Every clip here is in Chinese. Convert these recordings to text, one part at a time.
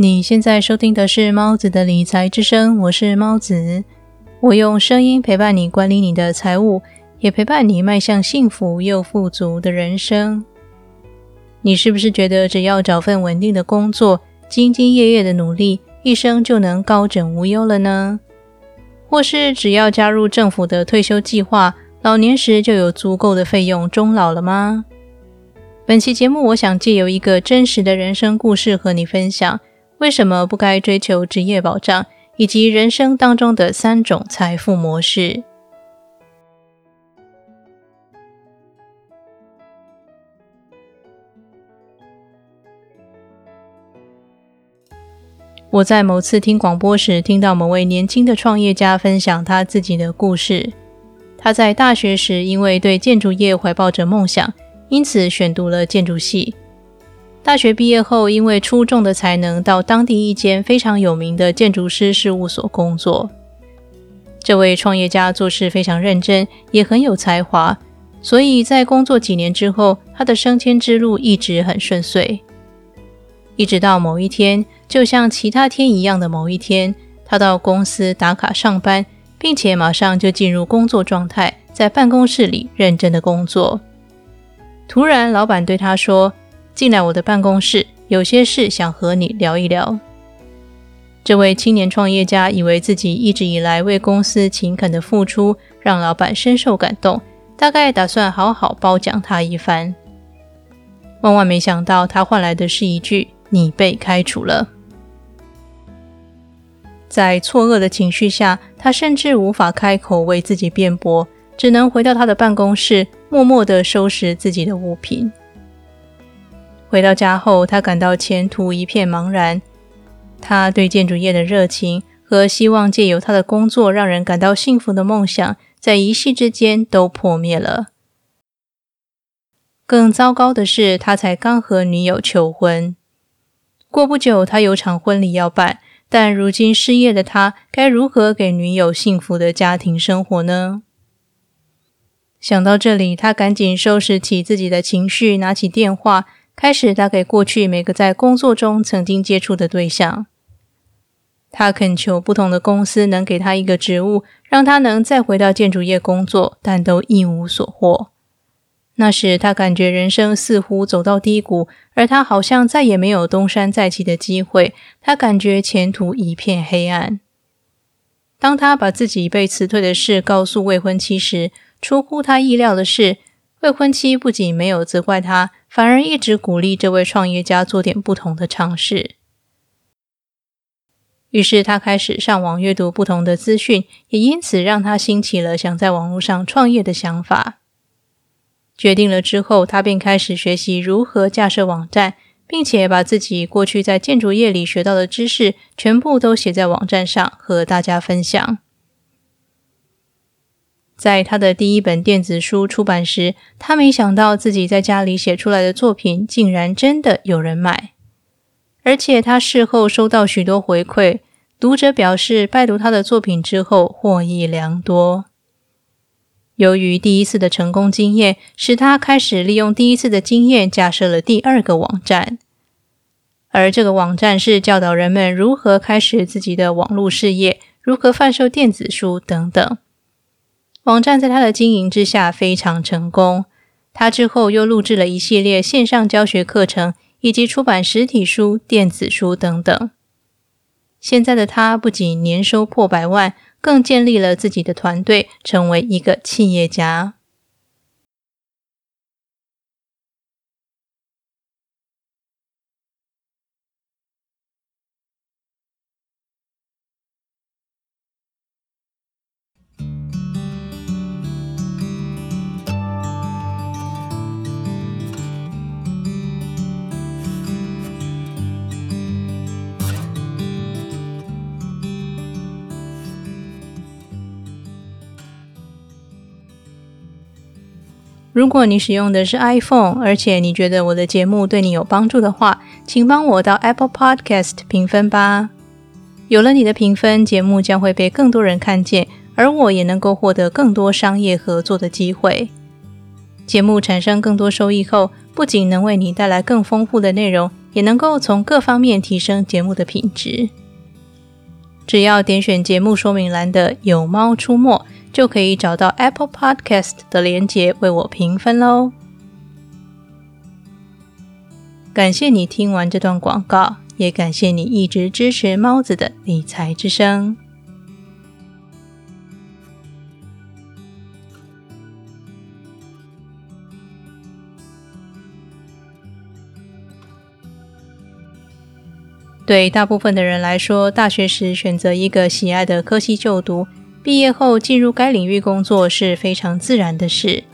你现在收听的是猫子的理财之声，我是猫子，我用声音陪伴你管理你的财务，也陪伴你迈向幸福又富足的人生。你是不是觉得只要找份稳定的工作，兢兢业业的努力，一生就能高枕无忧了呢？或是只要加入政府的退休计划，老年时就有足够的费用终老了吗？本期节目，我想借由一个真实的人生故事和你分享。为什么不该追求职业保障，以及人生当中的三种财富模式？我在某次听广播时，听到某位年轻的创业家分享他自己的故事。他在大学时，因为对建筑业怀抱着梦想，因此选读了建筑系。大学毕业后，因为出众的才能，到当地一间非常有名的建筑师事务所工作。这位创业家做事非常认真，也很有才华，所以在工作几年之后，他的升迁之路一直很顺遂。一直到某一天，就像其他天一样的某一天，他到公司打卡上班，并且马上就进入工作状态，在办公室里认真的工作。突然，老板对他说。进来我的办公室，有些事想和你聊一聊。这位青年创业家以为自己一直以来为公司勤恳的付出，让老板深受感动，大概打算好好褒奖他一番。万万没想到，他换来的是一句“你被开除了”。在错愕的情绪下，他甚至无法开口为自己辩驳，只能回到他的办公室，默默地收拾自己的物品。回到家后，他感到前途一片茫然。他对建筑业的热情和希望借由他的工作让人感到幸福的梦想，在一夕之间都破灭了。更糟糕的是，他才刚和女友求婚，过不久他有场婚礼要办，但如今失业的他，该如何给女友幸福的家庭生活呢？想到这里，他赶紧收拾起自己的情绪，拿起电话。开始打给过去每个在工作中曾经接触的对象，他恳求不同的公司能给他一个职务，让他能再回到建筑业工作，但都一无所获。那时他感觉人生似乎走到低谷，而他好像再也没有东山再起的机会。他感觉前途一片黑暗。当他把自己被辞退的事告诉未婚妻时，出乎他意料的是，未婚妻不仅没有责怪他。反而一直鼓励这位创业家做点不同的尝试。于是他开始上网阅读不同的资讯，也因此让他兴起了想在网络上创业的想法。决定了之后，他便开始学习如何架设网站，并且把自己过去在建筑业里学到的知识全部都写在网站上，和大家分享。在他的第一本电子书出版时，他没想到自己在家里写出来的作品竟然真的有人买，而且他事后收到许多回馈，读者表示拜读他的作品之后获益良多。由于第一次的成功经验，使他开始利用第一次的经验架设了第二个网站，而这个网站是教导人们如何开始自己的网络事业，如何贩售电子书等等。网站在他的经营之下非常成功。他之后又录制了一系列线上教学课程，以及出版实体书、电子书等等。现在的他不仅年收破百万，更建立了自己的团队，成为一个企业家。如果你使用的是 iPhone，而且你觉得我的节目对你有帮助的话，请帮我到 Apple Podcast 评分吧。有了你的评分，节目将会被更多人看见，而我也能够获得更多商业合作的机会。节目产生更多收益后，不仅能为你带来更丰富的内容，也能够从各方面提升节目的品质。只要点选节目说明栏的“有猫出没”，就可以找到 Apple Podcast 的连结，为我评分喽。感谢你听完这段广告，也感谢你一直支持猫子的理财之声。对大部分的人来说，大学时选择一个喜爱的科系就读，毕业后进入该领域工作是非常自然的事，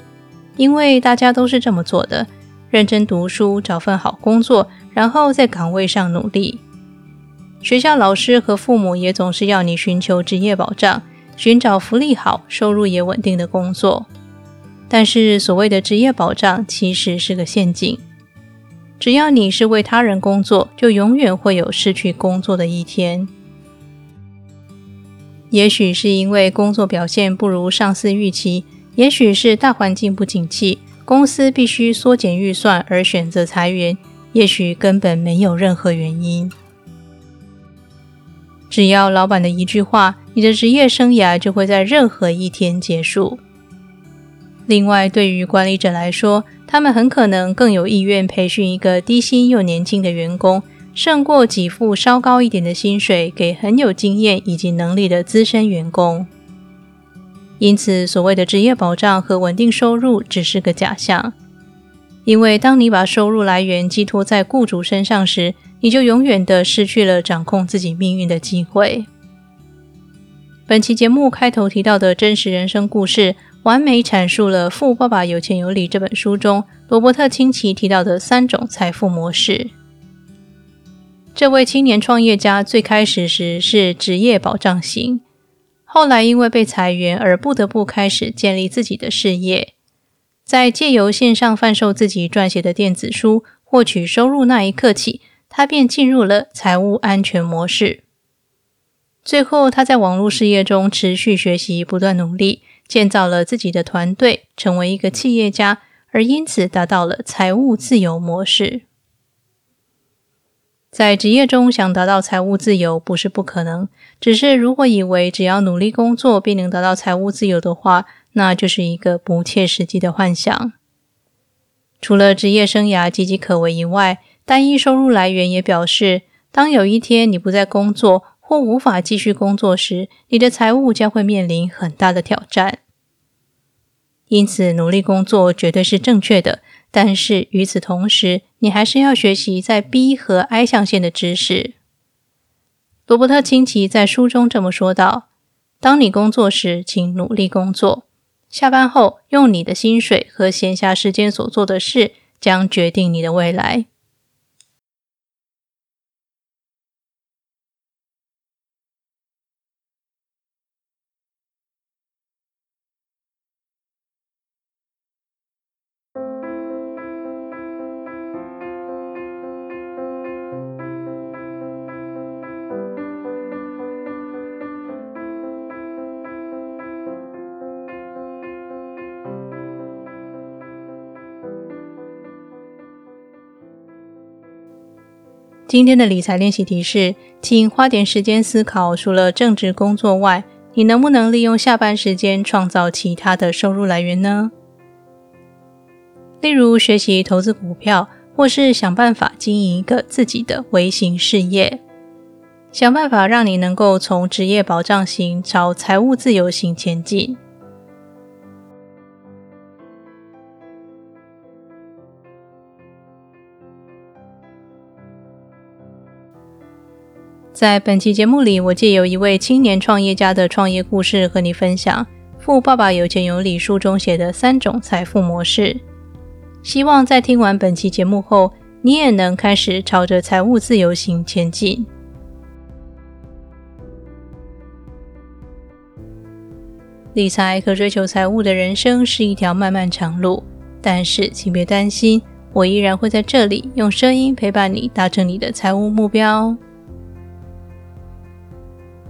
因为大家都是这么做的：认真读书，找份好工作，然后在岗位上努力。学校老师和父母也总是要你寻求职业保障，寻找福利好、收入也稳定的工作。但是，所谓的职业保障其实是个陷阱。只要你是为他人工作，就永远会有失去工作的一天。也许是因为工作表现不如上司预期，也许是大环境不景气，公司必须缩减预算而选择裁员，也许根本没有任何原因。只要老板的一句话，你的职业生涯就会在任何一天结束。另外，对于管理者来说，他们很可能更有意愿培训一个低薪又年轻的员工，胜过给付稍高一点的薪水给很有经验以及能力的资深员工。因此，所谓的职业保障和稳定收入只是个假象，因为当你把收入来源寄托在雇主身上时，你就永远的失去了掌控自己命运的机会。本期节目开头提到的真实人生故事。完美阐述了《富爸爸有钱有理》这本书中罗伯特清崎提到的三种财富模式。这位青年创业家最开始时是职业保障型，后来因为被裁员而不得不开始建立自己的事业，在借由线上贩售自己撰写的电子书获取收入那一刻起，他便进入了财务安全模式。最后，他在网络事业中持续学习，不断努力。建造了自己的团队，成为一个企业家，而因此达到了财务自由模式。在职业中想达到财务自由不是不可能，只是如果以为只要努力工作便能达到财务自由的话，那就是一个不切实际的幻想。除了职业生涯岌岌可危以外，单一收入来源也表示，当有一天你不再工作。或无法继续工作时，你的财务将会面临很大的挑战。因此，努力工作绝对是正确的。但是与此同时，你还是要学习在 B 和 I 象限的知识。罗伯特清崎在书中这么说道：“当你工作时，请努力工作；下班后，用你的薪水和闲暇时间所做的事，将决定你的未来。”今天的理财练习题是，请花点时间思考，除了正职工作外，你能不能利用下班时间创造其他的收入来源呢？例如学习投资股票，或是想办法经营一个自己的微型事业，想办法让你能够从职业保障型朝财务自由型前进。在本期节目里，我借由一位青年创业家的创业故事和你分享《富爸爸有钱有理》书中写的三种财富模式。希望在听完本期节目后，你也能开始朝着财务自由行前进。理财和追求财务的人生是一条漫漫长路，但是请别担心，我依然会在这里用声音陪伴你，达成你的财务目标。